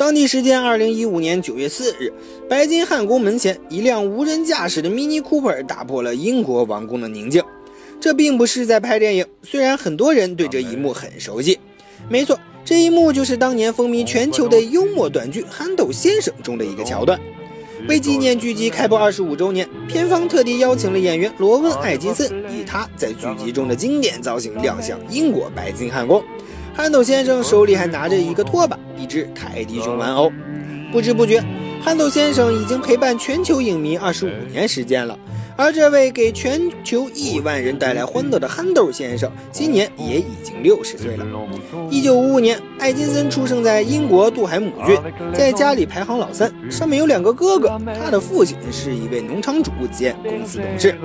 当地时间二零一五年九月四日，白金汉宫门前，一辆无人驾驶的 Mini Cooper 打破了英国王宫的宁静。这并不是在拍电影，虽然很多人对这一幕很熟悉。没错，这一幕就是当年风靡全球的幽默短剧《憨豆先生》中的一个桥段。为纪念剧集开播二十五周年，片方特地邀请了演员罗温·艾金森，以他在剧集中的经典造型亮相英国白金汉宫。憨豆先生手里还拿着一个拖把，一只泰迪熊玩偶。不知不觉，憨豆先生已经陪伴全球影迷二十五年时间了。而这位给全球亿万人带来欢乐的憨豆先生，今年也已经六十岁了。一九五五年，艾金森出生在英国杜海姆郡，在家里排行老三，上面有两个哥哥。他的父亲是一位农场主兼公司董事。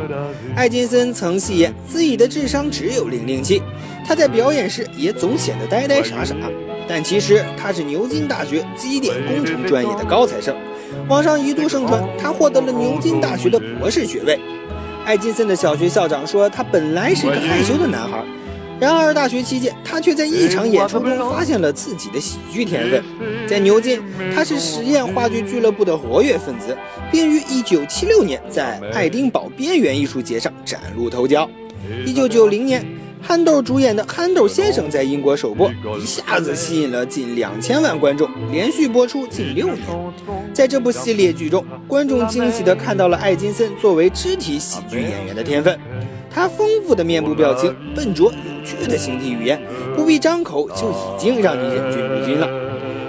艾金森曾戏言自己的智商只有零零七，他在表演时也总显得呆呆傻傻，但其实他是牛津大学机电工程专业的高材生。网上一度盛传他获得了牛津大学的博士学位。艾金森的小学校长说，他本来是一个害羞的男孩，然而大学期间，他却在一场演出中发现了自己的喜剧天分。在牛津，他是实验话剧俱乐部的活跃分子，并于1976年在爱丁堡边缘艺术节上崭露头角。1990年。憨豆主演的《憨豆先生》在英国首播，一下子吸引了近两千万观众，连续播出近六年。在这部系列剧中，观众惊喜地看到了艾金森作为肢体喜剧演员的天分。他丰富的面部表情、笨拙有趣的形体语言，不必张口就已经让你忍俊不禁了。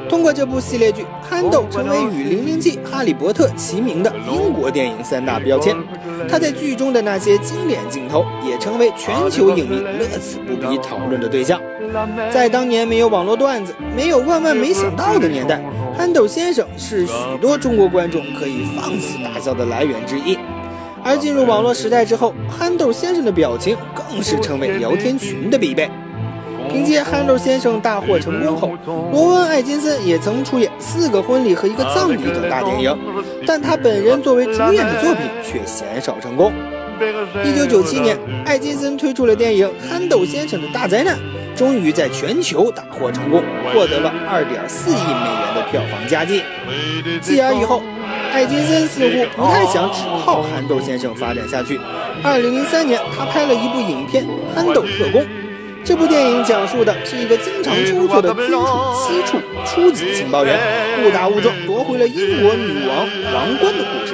通过这部系列剧，憨豆成为与《零零七》《哈利波特》齐名的英国电影三大标签。他在剧中的那些经典镜头，也成为全球影迷乐此不疲讨论的对象。在当年没有网络段子、没有万万没想到的年代，憨豆先生是许多中国观众可以放肆大笑的来源之一。而进入网络时代之后，憨豆先生的表情更是成为聊天群的必备。凭借《憨豆先生》大获成功后，罗恩·艾金森也曾出演《四个婚礼和一个葬礼》等大电影，但他本人作为主演的作品却鲜少成功。1997年，艾金森推出了电影《憨豆先生的大灾难》，终于在全球大获成功，获得了2.4亿美元的票房佳绩。继而以后，艾金森似乎不太想只靠《憨豆先生》发展下去。2003年，他拍了一部影片《憨豆特工》。这部电影讲述的是一个经常出错的军处七处初级情报员，误打误撞夺回了英国女王王冠的故事。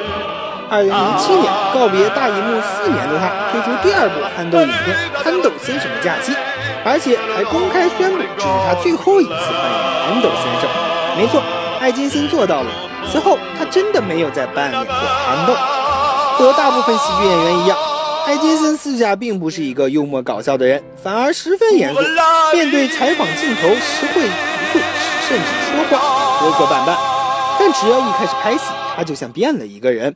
二零零七年告别大荧幕四年的他，推出第二部憨豆影片《憨豆先生的假期》，而且还公开宣布这是他最后一次扮演憨豆先生。没错，艾金森做到了。此后他真的没有再扮演过憨豆。和大部分喜剧演员一样。艾金森私下并不是一个幽默搞笑的人，反而十分严肃。面对采访镜头时会局促，甚至说话磕磕绊绊。但只要一开始拍戏，他就像变了一个人。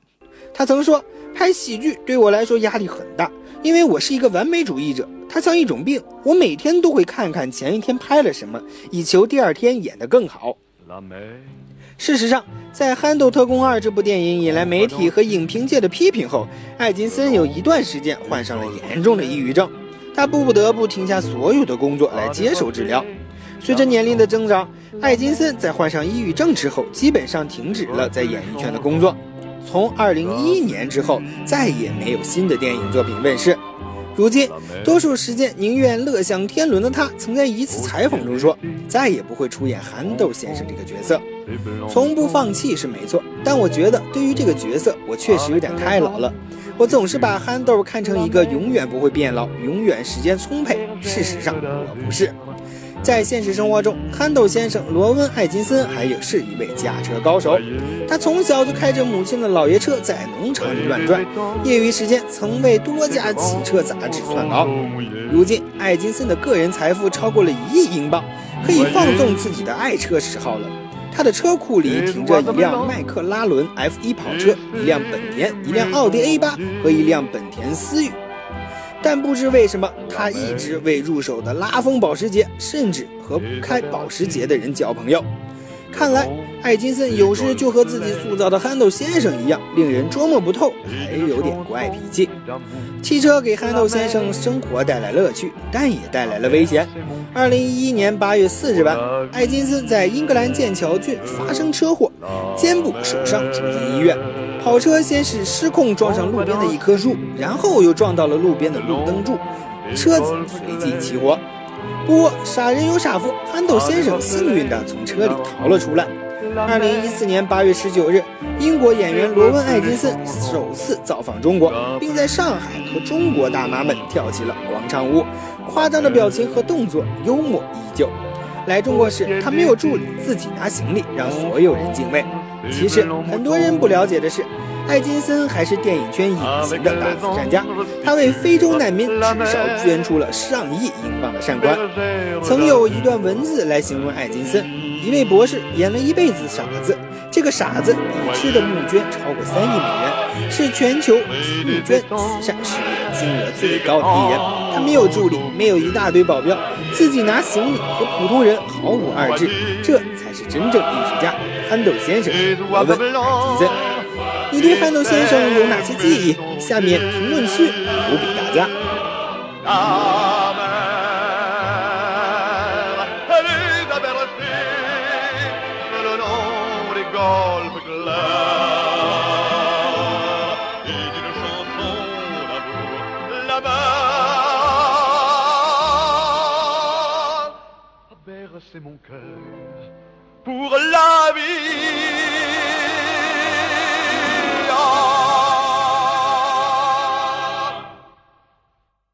他曾说：“拍喜剧对我来说压力很大，因为我是一个完美主义者。它像一种病，我每天都会看看前一天拍了什么，以求第二天演得更好。”事实上，在《憨豆特工二》这部电影引来媒体和影评界的批评后，艾金森有一段时间患上了严重的抑郁症，他不得不停下所有的工作来接受治疗。随着年龄的增长，艾金森在患上抑郁症之后，基本上停止了在演艺圈的工作。从2011年之后，再也没有新的电影作品问世。如今，多数时间宁愿乐享天伦的他，曾在一次采访中说：“再也不会出演憨豆先生这个角色。”从不放弃是没错，但我觉得对于这个角色，我确实有点太老了。我总是把憨豆看成一个永远不会变老、永远时间充沛。事实上，我不是。在现实生活中，憨豆先生罗温·艾金森还有是一位驾车高手。他从小就开着母亲的老爷车在农场里乱转，业余时间曾为多家汽车杂志撰稿。如今，艾金森的个人财富超过了一亿英镑，可以放纵自己的爱车嗜好了。他的车库里停着一辆迈克拉伦 F1 跑车，一辆本田，一辆奥迪 A8 和一辆本田思域。但不知为什么，他一直未入手的拉风保时捷，甚至和开保时捷的人交朋友。看来，艾金森有时就和自己塑造的憨豆先生一样，令人捉摸不透，还有点怪脾气。汽车给憨豆先生生活带来乐趣，但也带来了危险。二零一一年八月四日晚，艾金森在英格兰剑桥郡发生车祸，肩部受伤住进医院。跑车先是失控撞上路边的一棵树，然后又撞到了路边的路灯柱，车子随即起火。不过傻人有傻福，憨豆先生幸运地从车里逃了出来。二零一四年八月十九日，英国演员罗温·艾金森首次造访中国，并在上海和中国大妈们跳起了广场舞，夸张的表情和动作，幽默依旧。来中国时，他没有助理，自己拿行李，让所有人敬畏。其实很多人不了解的是，艾金森还是电影圈隐形的大慈善家，他为非洲难民至少捐出了上亿英镑的善款。曾有一段文字来形容艾金森：一位博士演了一辈子傻子，这个傻子已知的募捐超过三亿美元，是全球募捐慈善事业金额最高的艺人。他没有助理，没有一大堆保镖，自己拿行李和普通人毫无二致，这才是真正艺术家。憨豆先生，我问艾金森，你对憨豆先生有哪些记忆？下面评论区留给大家。Mon cœur pour la vie.